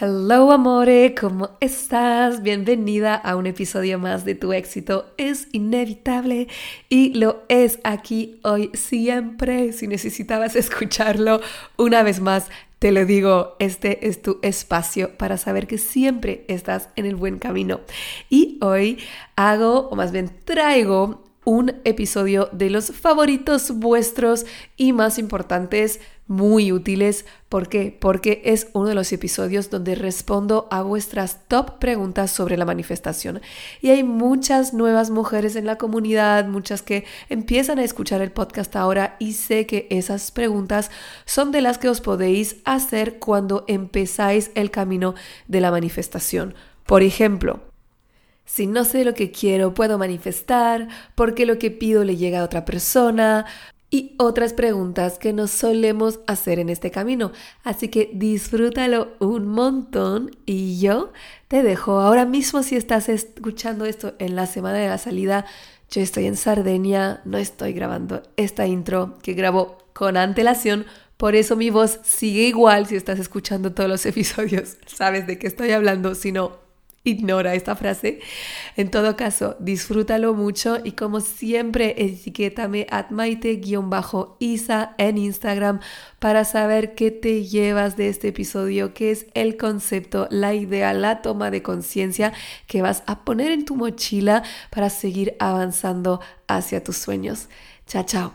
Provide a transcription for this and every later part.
Hello amore, ¿cómo estás? Bienvenida a un episodio más de Tu éxito es inevitable y lo es aquí hoy siempre. Si necesitabas escucharlo una vez más, te lo digo, este es tu espacio para saber que siempre estás en el buen camino. Y hoy hago, o más bien traigo, un episodio de los favoritos vuestros y más importantes muy útiles. ¿Por qué? Porque es uno de los episodios donde respondo a vuestras top preguntas sobre la manifestación. Y hay muchas nuevas mujeres en la comunidad, muchas que empiezan a escuchar el podcast ahora y sé que esas preguntas son de las que os podéis hacer cuando empezáis el camino de la manifestación. Por ejemplo, si no sé lo que quiero, puedo manifestar, porque lo que pido le llega a otra persona, y otras preguntas que nos solemos hacer en este camino. Así que disfrútalo un montón y yo te dejo ahora mismo si estás escuchando esto en la semana de la salida. Yo estoy en Sardenia, no estoy grabando esta intro que grabo con antelación, por eso mi voz sigue igual si estás escuchando todos los episodios. Sabes de qué estoy hablando, si no, ignora esta frase. En todo caso, disfrútalo mucho y como siempre, etiquétame at maite-isa en Instagram para saber qué te llevas de este episodio, qué es el concepto, la idea, la toma de conciencia que vas a poner en tu mochila para seguir avanzando hacia tus sueños. Chao, chao.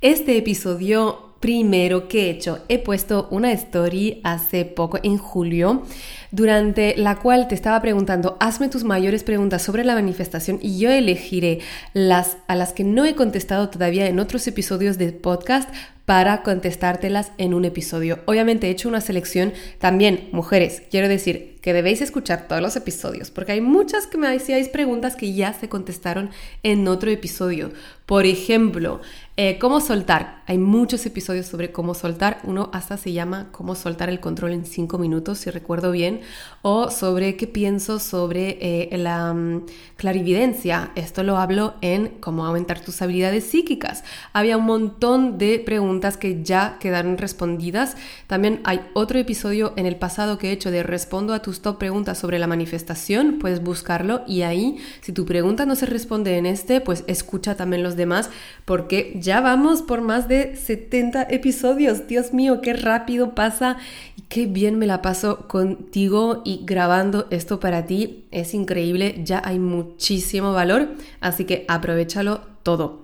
Este episodio primero que he hecho, he puesto una story hace poco, en julio, durante la cual te estaba preguntando, hazme tus mayores preguntas sobre la manifestación y yo elegiré las a las que no he contestado todavía en otros episodios del podcast para contestártelas en un episodio. Obviamente he hecho una selección también, mujeres, quiero decir que debéis escuchar todos los episodios, porque hay muchas que me hacíais preguntas que ya se contestaron en otro episodio. Por ejemplo, eh, ¿Cómo soltar? Hay muchos episodios sobre cómo soltar. Uno hasta se llama Cómo soltar el control en cinco minutos, si recuerdo bien. O sobre qué pienso sobre eh, la um, clarividencia. Esto lo hablo en Cómo aumentar tus habilidades psíquicas. Había un montón de preguntas que ya quedaron respondidas. También hay otro episodio en el pasado que he hecho de Respondo a tus top preguntas sobre la manifestación. Puedes buscarlo y ahí, si tu pregunta no se responde en este, pues escucha también los demás porque ya vamos por más de 70 episodios. Dios mío, qué rápido pasa y qué bien me la paso contigo y grabando esto para ti. Es increíble, ya hay muchísimo valor, así que aprovechalo todo.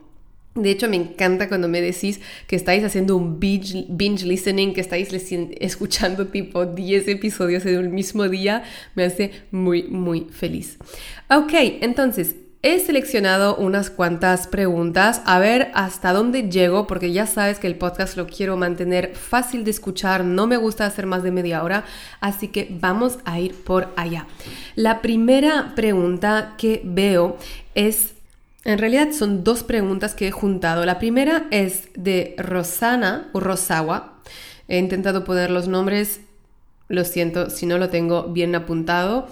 De hecho, me encanta cuando me decís que estáis haciendo un binge, binge, listening, que estáis escuchando tipo 10 episodios en un mismo día. Me hace muy, muy feliz. Ok, entonces, He seleccionado unas cuantas preguntas a ver hasta dónde llego porque ya sabes que el podcast lo quiero mantener fácil de escuchar, no me gusta hacer más de media hora, así que vamos a ir por allá. La primera pregunta que veo es, en realidad son dos preguntas que he juntado. La primera es de Rosana o. He intentado poner los nombres, lo siento si no lo tengo bien apuntado.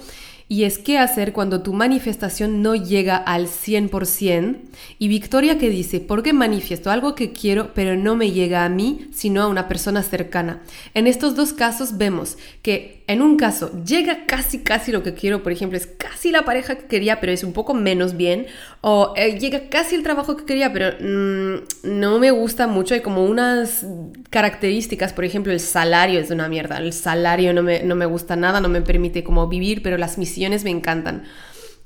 Y es qué hacer cuando tu manifestación no llega al 100%. Y Victoria que dice, ¿por qué manifiesto algo que quiero pero no me llega a mí, sino a una persona cercana? En estos dos casos vemos que en un caso llega casi casi lo que quiero, por ejemplo, es casi la pareja que quería pero es un poco menos bien. O eh, llega casi el trabajo que quería pero mm, no me gusta mucho. Hay como unas características, por ejemplo, el salario es una mierda. El salario no me, no me gusta nada, no me permite como vivir, pero las misiones me encantan.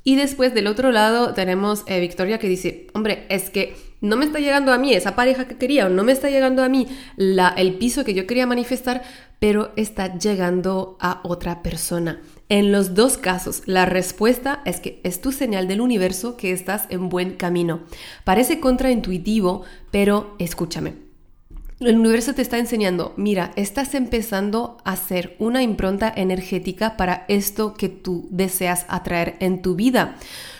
Y después del otro lado tenemos eh, Victoria que dice, hombre, es que no me está llegando a mí esa pareja que quería o no me está llegando a mí el piso que yo quería manifestar, pero está llegando a otra persona. En los dos casos, la respuesta es que es tu señal del universo que estás en buen camino. Parece contraintuitivo, pero escúchame. El universo te está enseñando, mira, estás empezando a hacer una impronta energética para esto que tú deseas atraer en tu vida.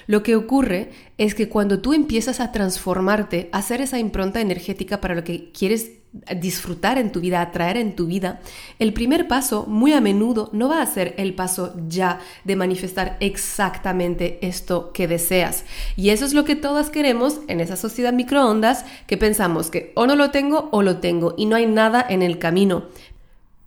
Lo que ocurre es que cuando tú empiezas a transformarte, a hacer esa impronta energética para lo que quieres disfrutar en tu vida, atraer en tu vida, el primer paso muy a menudo no va a ser el paso ya de manifestar exactamente esto que deseas. Y eso es lo que todas queremos en esa sociedad microondas que pensamos que o no lo tengo o lo tengo y no hay nada en el camino.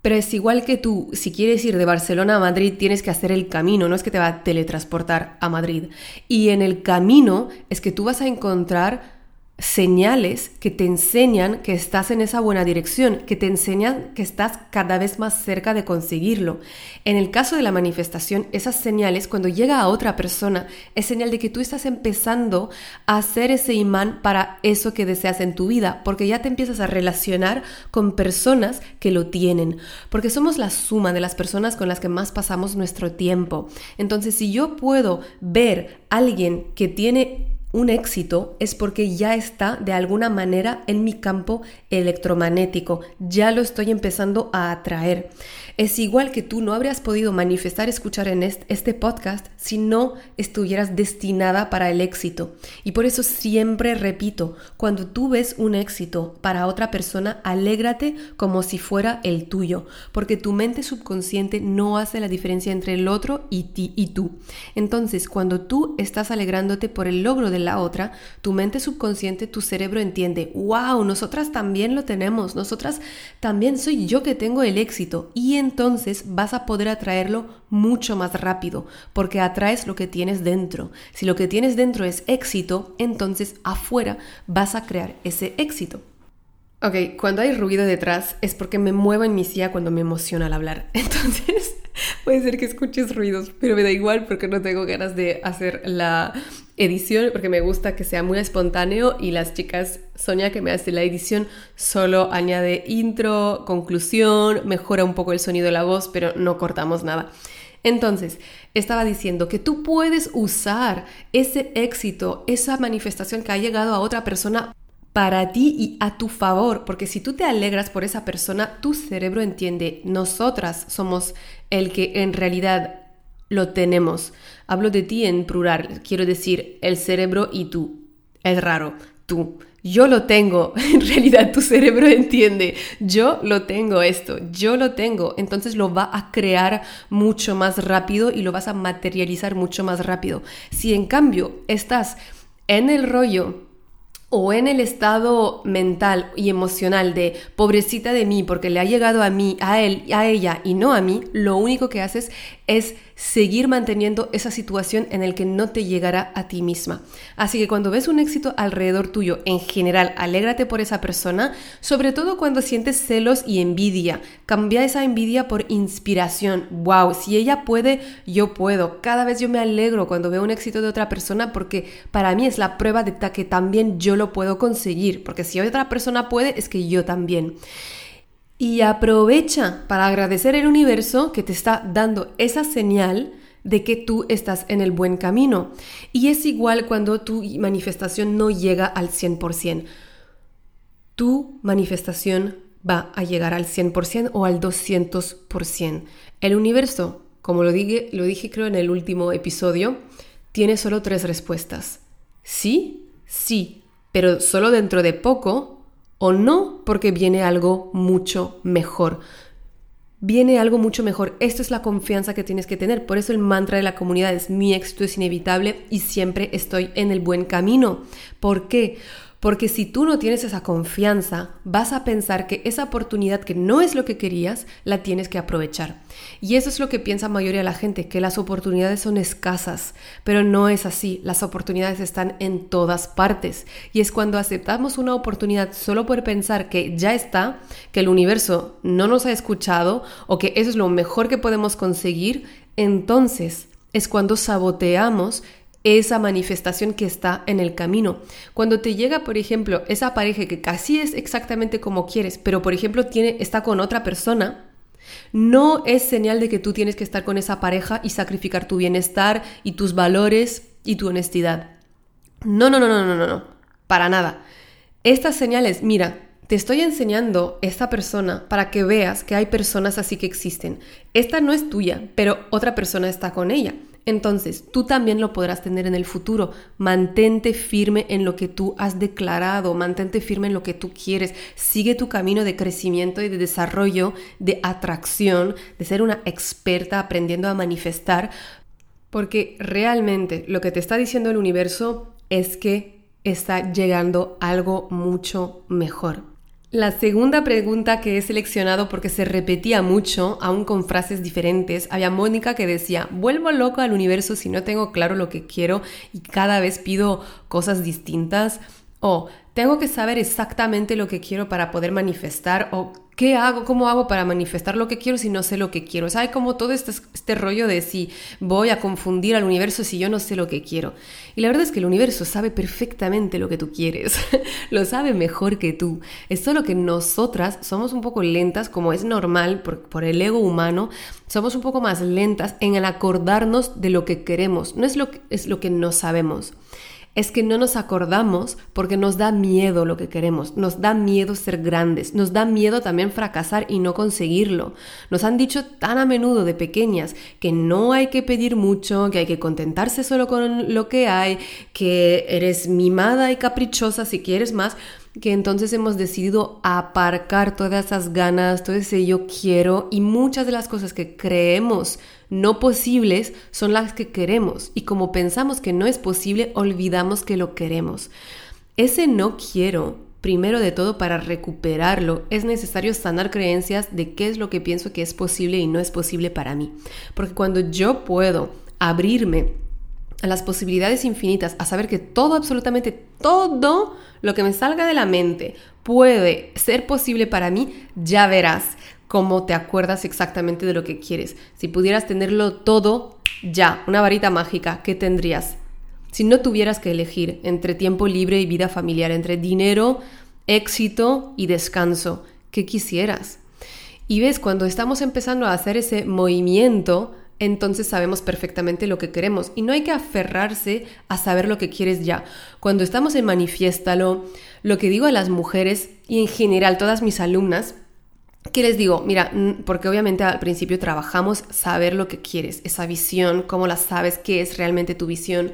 Pero es igual que tú, si quieres ir de Barcelona a Madrid, tienes que hacer el camino, no es que te va a teletransportar a Madrid. Y en el camino es que tú vas a encontrar señales que te enseñan que estás en esa buena dirección, que te enseñan que estás cada vez más cerca de conseguirlo. En el caso de la manifestación, esas señales, cuando llega a otra persona, es señal de que tú estás empezando a hacer ese imán para eso que deseas en tu vida, porque ya te empiezas a relacionar con personas que lo tienen, porque somos la suma de las personas con las que más pasamos nuestro tiempo. Entonces, si yo puedo ver a alguien que tiene un éxito es porque ya está de alguna manera en mi campo electromagnético, ya lo estoy empezando a atraer. Es igual que tú no habrías podido manifestar, escuchar en este podcast si no estuvieras destinada para el éxito. Y por eso siempre repito, cuando tú ves un éxito para otra persona, alégrate como si fuera el tuyo, porque tu mente subconsciente no hace la diferencia entre el otro y, ti, y tú. Entonces, cuando tú estás alegrándote por el logro de la otra, tu mente subconsciente, tu cerebro entiende, wow, nosotras también lo tenemos, nosotras también soy yo que tengo el éxito. Y entonces vas a poder atraerlo mucho más rápido, porque atraes lo que tienes dentro. Si lo que tienes dentro es éxito, entonces afuera vas a crear ese éxito. Ok, cuando hay ruido detrás es porque me muevo en mi silla cuando me emociona al hablar. Entonces, puede ser que escuches ruidos, pero me da igual porque no tengo ganas de hacer la edición porque me gusta que sea muy espontáneo y las chicas Sonia que me hace la edición solo añade intro, conclusión, mejora un poco el sonido de la voz, pero no cortamos nada. Entonces, estaba diciendo que tú puedes usar ese éxito, esa manifestación que ha llegado a otra persona para ti y a tu favor, porque si tú te alegras por esa persona, tu cerebro entiende, nosotras somos el que en realidad lo tenemos. Hablo de ti en plural, quiero decir el cerebro y tú. Es raro, tú. Yo lo tengo, en realidad tu cerebro entiende, yo lo tengo esto, yo lo tengo, entonces lo va a crear mucho más rápido y lo vas a materializar mucho más rápido. Si en cambio estás en el rollo o en el estado mental y emocional de pobrecita de mí porque le ha llegado a mí, a él, a ella y no a mí, lo único que haces es seguir manteniendo esa situación en el que no te llegará a ti misma. Así que cuando ves un éxito alrededor tuyo, en general, alégrate por esa persona, sobre todo cuando sientes celos y envidia. Cambia esa envidia por inspiración. Wow, si ella puede, yo puedo. Cada vez yo me alegro cuando veo un éxito de otra persona porque para mí es la prueba de que también yo lo puedo conseguir, porque si otra persona puede, es que yo también. Y aprovecha para agradecer al universo que te está dando esa señal de que tú estás en el buen camino. Y es igual cuando tu manifestación no llega al 100%. Tu manifestación va a llegar al 100% o al 200%. El universo, como lo dije, lo dije creo en el último episodio, tiene solo tres respuestas. Sí, sí, pero solo dentro de poco o no porque viene algo mucho mejor. Viene algo mucho mejor. Esto es la confianza que tienes que tener. Por eso el mantra de la comunidad es mi éxito es inevitable y siempre estoy en el buen camino. ¿Por qué? Porque si tú no tienes esa confianza, vas a pensar que esa oportunidad que no es lo que querías, la tienes que aprovechar. Y eso es lo que piensa mayoría de la gente, que las oportunidades son escasas, pero no es así. Las oportunidades están en todas partes. Y es cuando aceptamos una oportunidad solo por pensar que ya está, que el universo no nos ha escuchado o que eso es lo mejor que podemos conseguir, entonces es cuando saboteamos esa manifestación que está en el camino. Cuando te llega, por ejemplo, esa pareja que casi es exactamente como quieres, pero por ejemplo tiene, está con otra persona, No es señal de que tú tienes que estar con esa pareja y sacrificar tu bienestar y tus valores y tu honestidad. No, no, no, no, no, no, no. Para nada. Estas señales, mira, te estoy enseñando esta persona para que veas que hay personas así que existen. Esta no es tuya, pero otra persona está con ella. Entonces, tú también lo podrás tener en el futuro. Mantente firme en lo que tú has declarado, mantente firme en lo que tú quieres. Sigue tu camino de crecimiento y de desarrollo, de atracción, de ser una experta aprendiendo a manifestar, porque realmente lo que te está diciendo el universo es que está llegando algo mucho mejor. La segunda pregunta que he seleccionado porque se repetía mucho, aún con frases diferentes, había Mónica que decía, vuelvo loco al universo si no tengo claro lo que quiero y cada vez pido cosas distintas. O tengo que saber exactamente lo que quiero para poder manifestar o qué hago, cómo hago para manifestar lo que quiero si no sé lo que quiero. O sea, hay como todo este, este rollo de si voy a confundir al universo si yo no sé lo que quiero. Y la verdad es que el universo sabe perfectamente lo que tú quieres, lo sabe mejor que tú. Es solo que nosotras somos un poco lentas, como es normal por, el ego humano, somos un poco más lentas en el acordarnos de lo que queremos, no es lo que no sabemos es que no nos acordamos porque nos da miedo lo que queremos, nos da miedo ser grandes, nos da miedo también fracasar y no conseguirlo. Nos han dicho tan a menudo de pequeñas que no hay que pedir mucho, que hay que contentarse solo con lo que hay, que eres mimada y caprichosa si quieres más que entonces hemos decidido aparcar todas esas ganas, todo ese yo quiero y muchas de las cosas que creemos no posibles son las que queremos y como pensamos que no es posible, olvidamos que lo queremos. Ese no quiero, primero de todo, para recuperarlo, es necesario sanar creencias de qué es lo que pienso que es posible y no es posible para mí. Porque cuando yo puedo abrirme a las posibilidades infinitas, a saber que todo, absolutamente todo lo que me salga de la mente puede ser posible para mí, ya verás cómo te acuerdas exactamente de lo que quieres. Si pudieras tenerlo todo ya, una varita mágica, ¿qué tendrías? Si no tuvieras que elegir entre tiempo libre y vida familiar, entre dinero, éxito y descanso, ¿qué quisieras? Y ves, cuando estamos empezando a hacer ese movimiento, entonces sabemos perfectamente lo que queremos y no hay que aferrarse a saber lo que quieres ya. Cuando estamos en Manifiéstalo, lo que digo a las mujeres y en general todas mis alumnas, que les digo, mira, porque obviamente al principio trabajamos saber lo que quieres, esa visión, cómo la sabes, qué es realmente tu visión.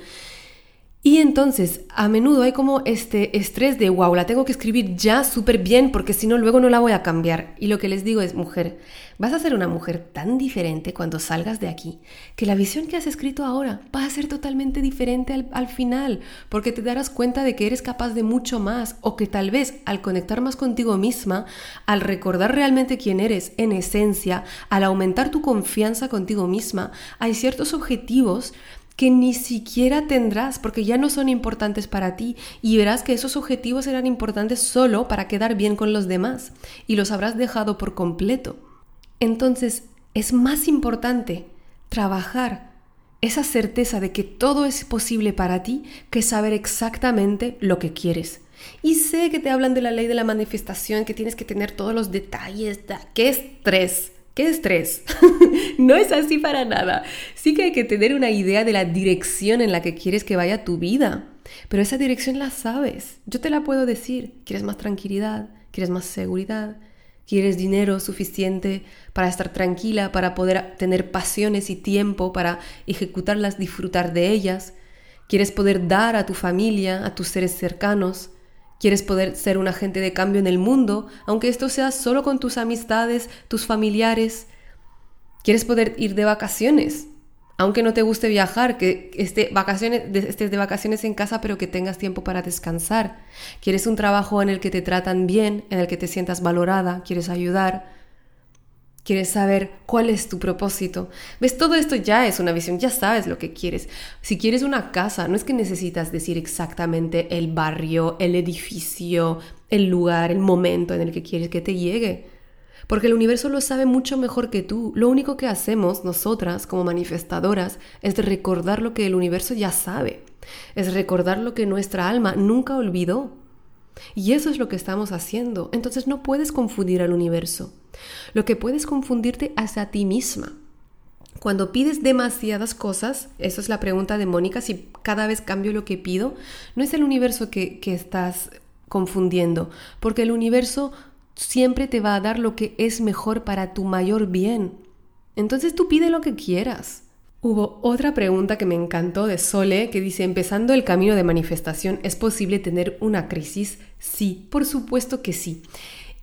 Y entonces, a menudo hay como este estrés de, wow, la tengo que escribir ya súper bien porque si no, luego no la voy a cambiar. Y lo que les digo es, mujer, vas a ser una mujer tan diferente cuando salgas de aquí que la visión que has escrito ahora va a ser totalmente diferente al, al final, porque te darás cuenta de que eres capaz de mucho más o que tal vez al conectar más contigo misma, al recordar realmente quién eres en esencia, al aumentar tu confianza contigo misma, hay ciertos objetivos que ni siquiera tendrás porque ya no son importantes para ti y verás que esos objetivos eran importantes solo para quedar bien con los demás y los habrás dejado por completo. Entonces es más importante trabajar esa certeza de que todo es posible para ti que saber exactamente lo que quieres. Y sé que te hablan de la ley de la manifestación, que tienes que tener todos los detalles. ¡Qué estrés! ¿Qué estrés? no es así para nada. Sí que hay que tener una idea de la dirección en la que quieres que vaya tu vida. Pero esa dirección la sabes. Yo te la puedo decir. ¿Quieres más tranquilidad? ¿Quieres más seguridad? ¿Quieres dinero suficiente para estar tranquila, para poder tener pasiones y tiempo para ejecutarlas, disfrutar de ellas? ¿Quieres poder dar a tu familia, a tus seres cercanos? Quieres poder ser un agente de cambio en el mundo, aunque esto sea solo con tus amistades, tus familiares. Quieres poder ir de vacaciones, aunque no te guste viajar, que esté vacaciones, estés de vacaciones en casa, pero que tengas tiempo para descansar. Quieres un trabajo en el que te tratan bien, en el que te sientas valorada, quieres ayudar. Quieres saber cuál es tu propósito. ¿Ves? Todo esto ya es una visión, ya sabes lo que quieres. Si quieres una casa, no es que necesitas decir exactamente el barrio, el edificio, el lugar, el momento en el que quieres que te llegue. Porque el universo lo sabe mucho mejor que tú. Lo único que hacemos nosotras como manifestadoras es recordar lo que el universo ya sabe. Es recordar lo que nuestra alma nunca olvidó. Y eso es lo que estamos haciendo. Entonces no puedes confundir al universo. Lo que puedes confundirte hacia ti misma. Cuando pides demasiadas cosas, eso es la pregunta de Mónica, si cada vez cambio lo que pido, no es el universo que, que estás confundiendo, porque el universo siempre te va a dar lo que es mejor para tu mayor bien. Entonces tú pide lo que quieras. Hubo otra pregunta que me encantó de Sole que dice, empezando el camino de manifestación, ¿es posible tener una crisis? Sí, por supuesto que sí.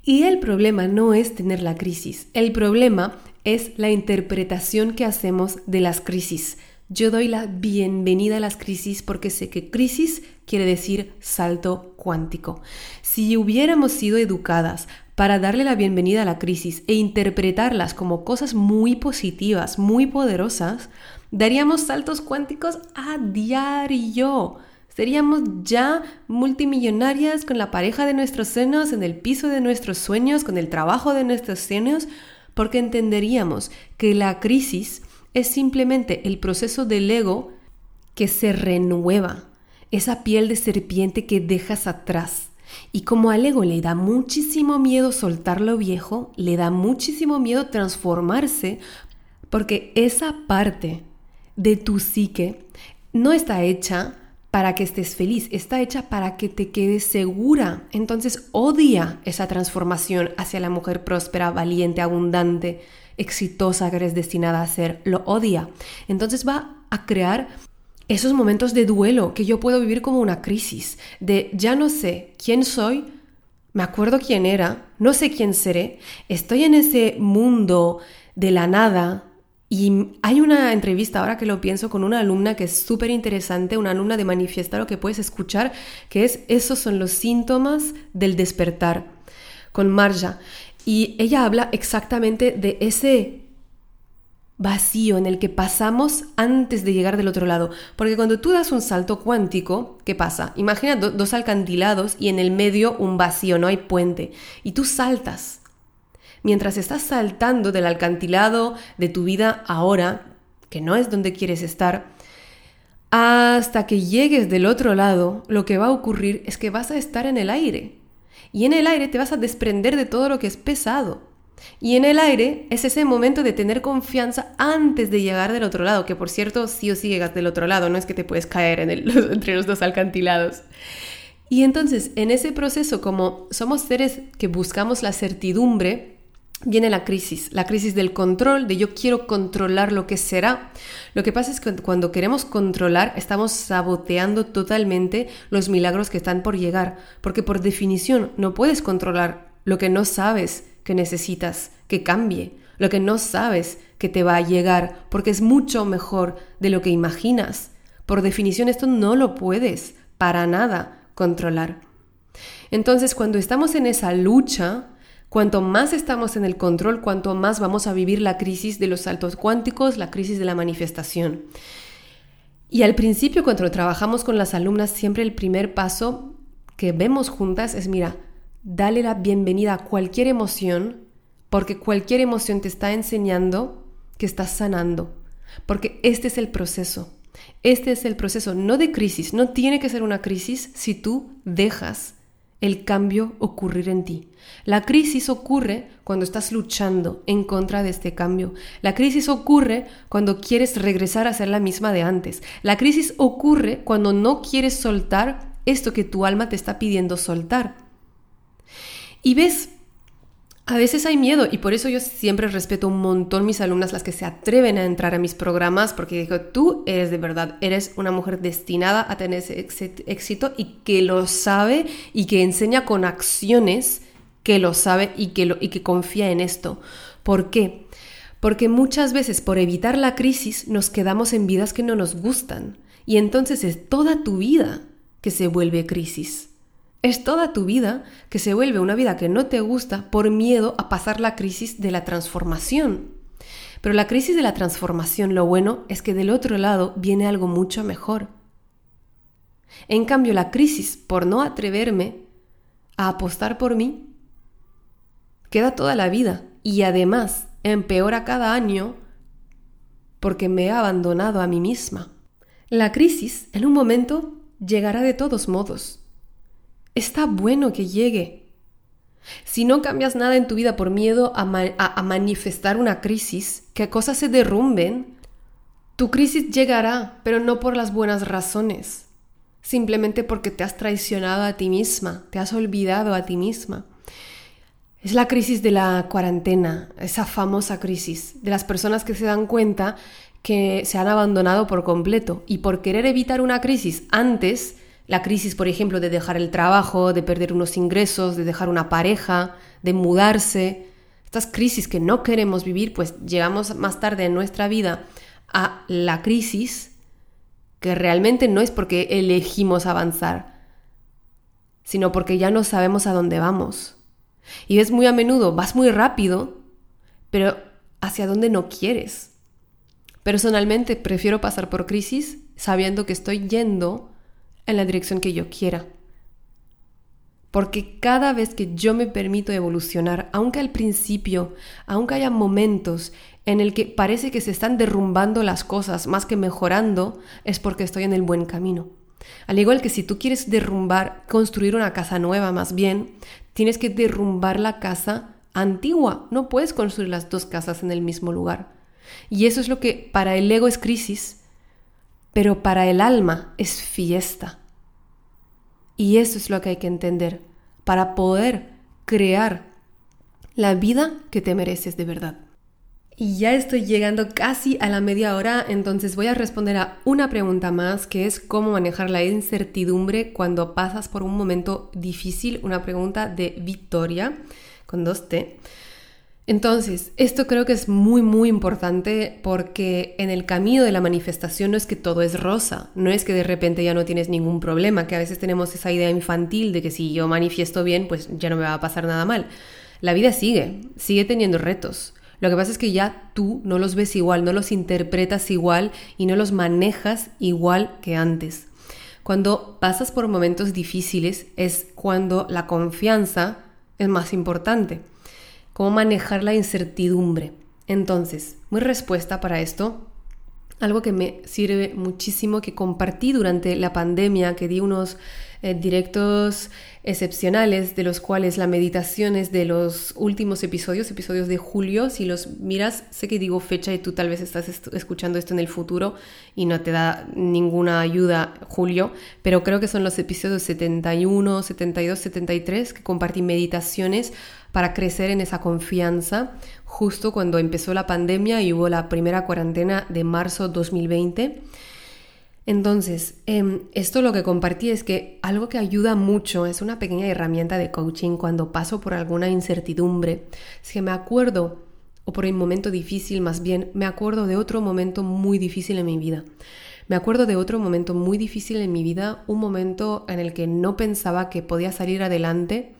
Y el problema no es tener la crisis, el problema es la interpretación que hacemos de las crisis. Yo doy la bienvenida a las crisis porque sé que crisis quiere decir salto cuántico. Si hubiéramos sido educadas para darle la bienvenida a la crisis e interpretarlas como cosas muy positivas, muy poderosas, daríamos saltos cuánticos a diario. Seríamos ya multimillonarias con la pareja de nuestros senos, en el piso de nuestros sueños, con el trabajo de nuestros sueños, porque entenderíamos que la crisis es simplemente el proceso del ego que se renueva, esa piel de serpiente que dejas atrás y como al ego le da muchísimo miedo soltar lo viejo, le da muchísimo miedo transformarse, porque esa parte de tu psique no está hecha para que estés feliz, está hecha para que te quedes segura. Entonces odia esa transformación hacia la mujer próspera, valiente, abundante, exitosa que eres destinada a ser. Lo odia. Entonces va a crear esos momentos de duelo que yo puedo vivir como una crisis, de ya no sé quién soy, me acuerdo quién era, no sé quién seré, estoy en ese mundo de la nada. Y hay una entrevista, ahora que lo pienso, con una alumna que es súper interesante, una alumna de Manifestar, lo que puedes escuchar, que es esos son los síntomas del despertar, con Marja. Y ella habla exactamente de ese vacío en el que pasamos antes de llegar del otro lado. Porque cuando tú das un salto cuántico, ¿qué pasa? Imagina dos alcantilados y en el medio un vacío, no hay puente. Y tú saltas. Mientras estás saltando del alcantilado de tu vida ahora, que no es donde quieres estar, hasta que llegues del otro lado, lo que va a ocurrir es que vas a estar en el aire. Y en el aire te vas a desprender de todo lo que es pesado. Y en el aire es ese momento de tener confianza antes de llegar del otro lado, que por cierto sí o sí llegas del otro lado, no es que te puedes caer en el, entre los dos alcantilados. Y entonces, en ese proceso, como somos seres que buscamos la certidumbre, viene la crisis, la crisis del control, de yo quiero controlar lo que será. Lo que pasa es que cuando queremos controlar, estamos saboteando totalmente los milagros que están por llegar, porque por definición no puedes controlar lo que no sabes que necesitas que cambie, lo que no sabes que te va a llegar, porque es mucho mejor de lo que imaginas. Por definición esto no lo puedes para nada controlar. Entonces cuando estamos en esa lucha, cuanto más estamos en el control, cuanto más vamos a vivir la crisis de los saltos cuánticos, la crisis de la manifestación. Y al principio, cuando trabajamos con las alumnas, siempre el primer paso que vemos juntas es, mira, dale la bienvenida a cualquier emoción, porque cualquier emoción te está enseñando que estás sanando, porque este es el proceso. Este es el proceso, no de crisis, no tiene que ser una crisis si tú dejas el cambio ocurrir en ti. La crisis ocurre cuando estás luchando en contra de este cambio. La crisis ocurre cuando quieres regresar a ser la misma de antes. La crisis ocurre cuando no quieres soltar esto que tu alma te está pidiendo soltar. Y ves, a veces hay miedo y por eso yo siempre respeto un montón mis alumnas, las que se atreven a entrar a mis programas, porque digo, tú eres de verdad, eres una mujer destinada a tener ese éxito y que lo sabe y que enseña con acciones que lo sabe y que, lo, y que confía en esto. ¿Por qué? Porque muchas veces por evitar la crisis nos quedamos en vidas que no nos gustan y entonces es toda tu vida que se vuelve crisis. Es toda tu vida que se vuelve una vida que no te gusta por miedo a pasar la crisis de la transformación. Pero la crisis de la transformación, lo bueno es que del otro lado viene algo mucho mejor. En cambio, la crisis por no atreverme a apostar por mí queda toda la vida y además empeora cada año porque me he abandonado a mí misma. La crisis en un momento llegará de todos modos Está bueno que llegue, Si no cambias nada en tu vida por miedo a, manifestar una crisis, que cosas se derrumben, tu crisis llegará, pero no por las buenas razones, simplemente porque te has traicionado a ti misma, te has olvidado a ti misma. Es la crisis de la cuarentena, esa famosa crisis de las personas que se dan cuenta que se han abandonado por completo y por querer evitar una crisis antes, la crisis por ejemplo de dejar el trabajo, de perder unos ingresos, de dejar una pareja, de mudarse, estas crisis que no queremos vivir, pues llegamos más tarde en nuestra vida a la crisis que realmente no es porque elegimos avanzar, sino porque ya no sabemos a dónde vamos y ves muy a menudo, vas muy rápido, pero hacia dónde no quieres. Personalmente prefiero pasar por crisis sabiendo que estoy yendo en la dirección que yo quiera. Porque cada vez que yo me permito evolucionar, aunque al principio, aunque haya momentos en el que parece que se están derrumbando las cosas más que mejorando, es porque estoy en el buen camino. Al igual que si tú quieres derrumbar, construir una casa nueva más bien, tienes que derrumbar la casa antigua. No puedes construir las dos casas en el mismo lugar. Y eso es lo que para el ego es crisis, pero para el alma es fiesta. Y eso es lo que hay que entender para poder crear la vida que te mereces de verdad. Y ya estoy llegando casi a la media hora, entonces voy a responder a una pregunta más, que es cómo manejar la incertidumbre cuando pasas por un momento difícil, una pregunta de Victoria, con dos T. Entonces, esto creo que es muy, muy importante porque en el camino de la manifestación no es que todo es rosa, no es que de repente ya no tienes ningún problema, que a veces tenemos esa idea infantil de que si yo manifiesto bien, pues ya no me va a pasar nada mal. La vida sigue, sigue teniendo retos. Lo que pasa es que ya tú no los ves igual, no los interpretas igual y no los manejas igual que antes. Cuando pasas por momentos difíciles es cuando la confianza es más importante. Cómo manejar la incertidumbre. Entonces, mi respuesta para esto, algo que me sirve muchísimo, que compartí durante la pandemia, que di unos eh, directos excepcionales, de los cuales la meditación es de los últimos episodios, episodios de julio. Si los miras, sé que digo fecha y tú tal vez estás escuchando esto en el futuro y no te da ninguna ayuda julio, pero creo que son los episodios 71, 72, 73 que compartí meditaciones para crecer en esa confianza justo cuando empezó la pandemia y hubo la primera cuarentena de marzo 2020. Entonces, em, esto lo que compartí es que algo que ayuda mucho es una pequeña herramienta de coaching cuando paso por alguna incertidumbre. Es que me acuerdo, o por un momento difícil más bien, me acuerdo de otro momento muy difícil en mi vida. Me acuerdo de otro momento muy difícil en mi vida, un momento en el que no pensaba que podía salir adelante,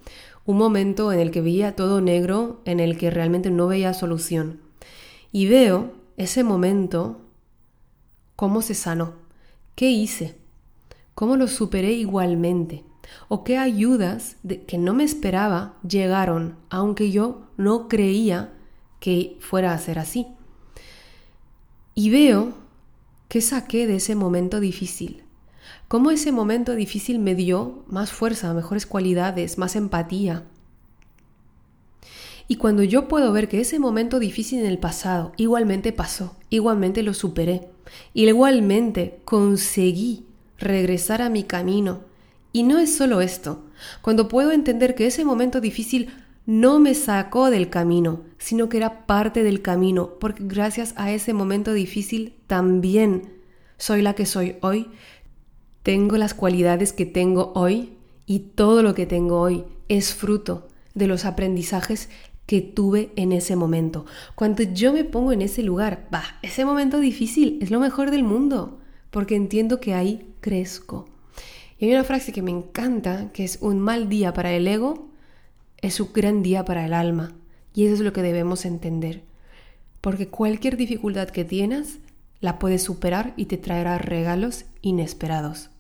un momento en el que veía todo negro, en el que realmente no veía solución. Y veo ese momento cómo se sanó ¿Qué hice? ¿Cómo lo superé igualmente? ¿O qué ayudas que no me esperaba llegaron, aunque yo no creía que fuera a ser así? Y veo qué saqué de ese momento difícil. Cómo ese momento difícil me dio más fuerza, mejores cualidades, más empatía. Y cuando yo puedo ver que ese momento difícil en el pasado igualmente pasó, igualmente lo superé, Igualmente conseguí regresar a mi camino. Y no es solo esto, cuando puedo entender que ese momento difícil no me sacó del camino, sino que era parte del camino, porque gracias a ese momento difícil también soy la que soy hoy, tengo las cualidades que tengo hoy y todo lo que tengo hoy es fruto de los aprendizajes que tuve en ese momento. Cuando yo me pongo en ese lugar, va, ese momento difícil es lo mejor del mundo, porque entiendo que ahí crezco. Y hay una frase que me encanta, que es un mal día para el ego es un gran día para el alma. Y eso es lo que debemos entender. Porque cualquier dificultad que tienes, la puedes superar y te traerá regalos inesperados.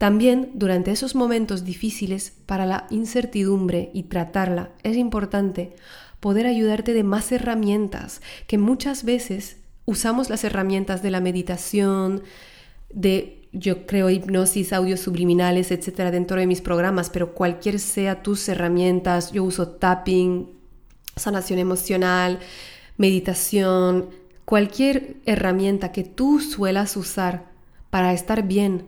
También durante esos momentos difíciles para la incertidumbre y tratarla es importante poder ayudarte de más herramientas que muchas veces usamos las herramientas de la meditación, de yo creo hipnosis, audios subliminales, etcétera, dentro de mis programas, pero cualquier sea tus herramientas, yo uso tapping, sanación emocional, meditación, cualquier herramienta que tú suelas usar para estar bien,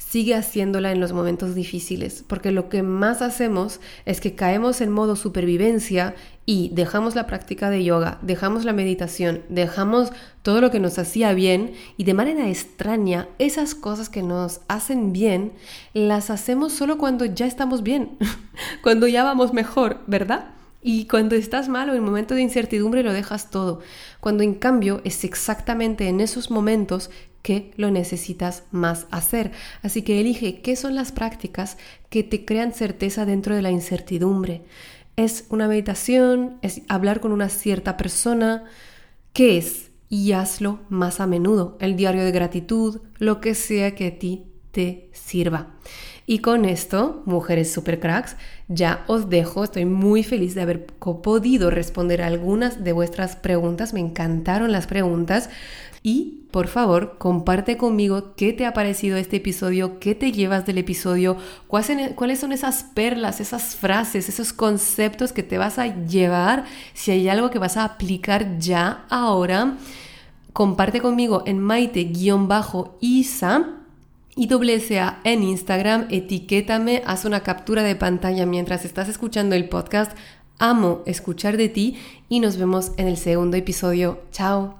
sigue haciéndola en los momentos difíciles, porque lo que más hacemos es que caemos en modo supervivencia y dejamos la práctica de yoga, dejamos la meditación, dejamos todo lo que nos hacía bien y de manera extraña esas cosas que nos hacen bien las hacemos solo cuando ya estamos bien, cuando ya vamos mejor, ¿verdad? Y cuando estás mal o en momento de incertidumbre lo dejas todo. Cuando en cambio es exactamente en esos momentos que lo necesitas más hacer. Así que elige qué son las prácticas que te crean certeza dentro de la incertidumbre. ¿Es una meditación? ¿Es hablar con una cierta persona? ¿Qué es? Y hazlo más a menudo. El diario de gratitud, lo que sea que a ti te sirva. Y con esto, mujeres super cracks, ya os dejo. Estoy muy feliz de haber podido responder algunas de vuestras preguntas. Me encantaron las preguntas. Y por favor, comparte conmigo qué te ha parecido este episodio, qué te llevas del episodio, cuáles son esas perlas, esas frases, esos conceptos que te vas a llevar, si hay algo que vas a aplicar ya ahora. Comparte conmigo en maite-isa y WSA en Instagram, etiquétame, haz una captura de pantalla mientras estás escuchando el podcast. Amo escuchar de ti y nos vemos en el segundo episodio. Chao.